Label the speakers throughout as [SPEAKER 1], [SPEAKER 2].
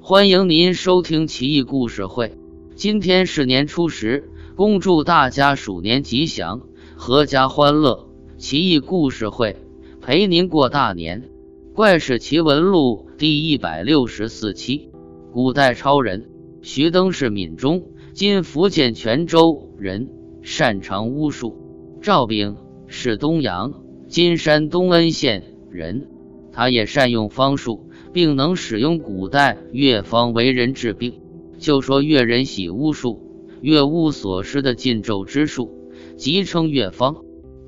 [SPEAKER 1] 欢迎您收听奇异故事会。今天是年初十，恭祝大家鼠年吉祥，阖家欢乐。奇异故事会陪您过大年。怪事奇闻录第一百六十四期：古代超人徐登是闽中（今福建泉州）人，擅长巫术。赵炳是东阳（今山东恩县）人，他也善用方术。并能使用古代乐方为人治病。就说越人喜巫术，乐巫所施的禁咒之术，即称乐方。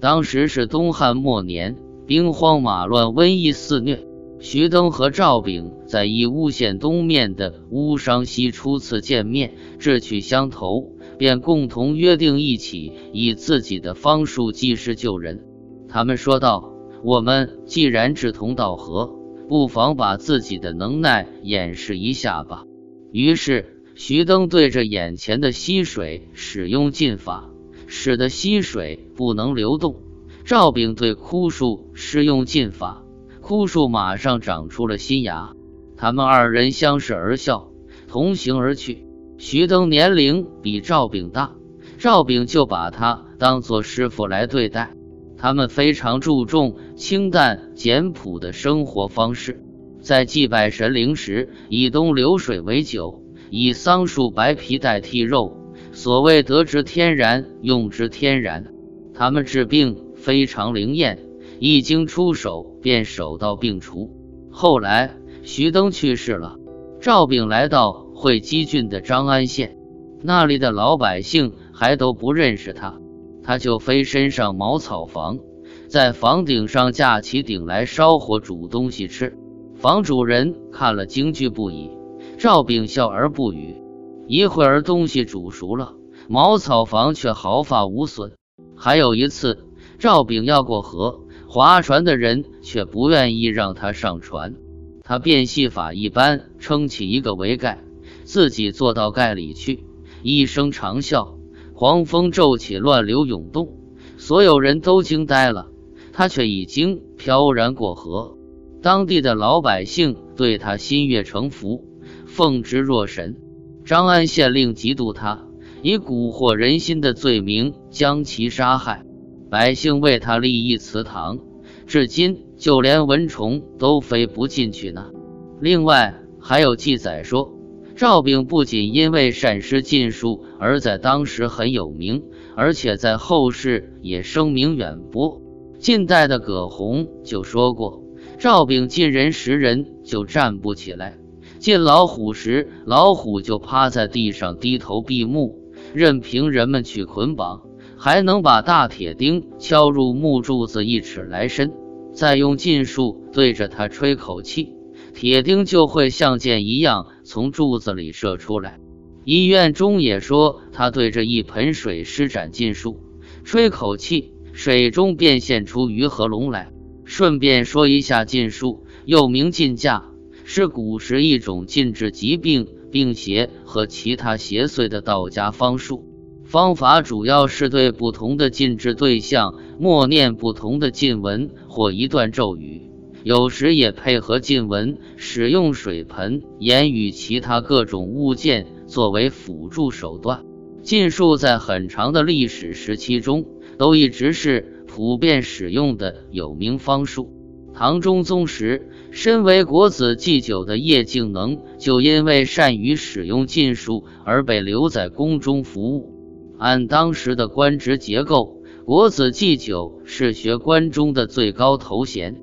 [SPEAKER 1] 当时是东汉末年，兵荒马乱，瘟疫肆虐。徐登和赵炳在义乌县东面的乌商溪初次见面，志趣相投，便共同约定一起以自己的方术济世救人。他们说道：“我们既然志同道合。”不妨把自己的能耐演示一下吧。于是，徐登对着眼前的溪水使用禁法，使得溪水不能流动。赵炳对枯树施用禁法，枯树马上长出了新芽。他们二人相视而笑，同行而去。徐登年龄比赵炳大，赵炳就把他当做师傅来对待。他们非常注重清淡简朴的生活方式，在祭拜神灵时，以东流水为酒，以桑树白皮代替肉。所谓得之天然，用之天然。他们治病非常灵验，一经出手便手到病除。后来徐登去世了，赵炳来到会稽郡的张安县，那里的老百姓还都不认识他。他就飞身上茅草房，在房顶上架起顶来烧火煮东西吃。房主人看了惊惧不已，赵炳笑而不语。一会儿东西煮熟了，茅草房却毫发无损。还有一次，赵炳要过河，划船的人却不愿意让他上船，他变戏法一般撑起一个桅盖，自己坐到盖里去，一声长啸。狂风骤起，乱流涌动，所有人都惊呆了。他却已经飘然过河，当地的老百姓对他心悦诚服，奉之若神。张安县令嫉妒他，以蛊惑人心的罪名将其杀害。百姓为他立一祠堂，至今就连蚊虫都飞不进去呢。另外还有记载说。赵炳不仅因为善施禁术而在当时很有名，而且在后世也声名远播。近代的葛洪就说过：“赵炳进人时，人就站不起来；进老虎时，老虎就趴在地上低头闭目，任凭人们去捆绑，还能把大铁钉敲入木柱子一尺来深，再用禁术对着他吹口气。”铁钉就会像箭一样从柱子里射出来。医院中也说，他对着一盆水施展禁术，吹口气，水中便现出鱼和龙来。顺便说一下，禁术又名禁驾，是古时一种禁治疾病、病邪和其他邪祟的道家方术。方法主要是对不同的禁制对象默念不同的禁文或一段咒语。有时也配合禁文，使用水盆、言语、其他各种物件作为辅助手段。禁术在很长的历史时期中都一直是普遍使用的有名方术。唐中宗时，身为国子祭酒的叶敬能就因为善于使用禁术而被留在宫中服务。按当时的官职结构，国子祭酒是学官中的最高头衔。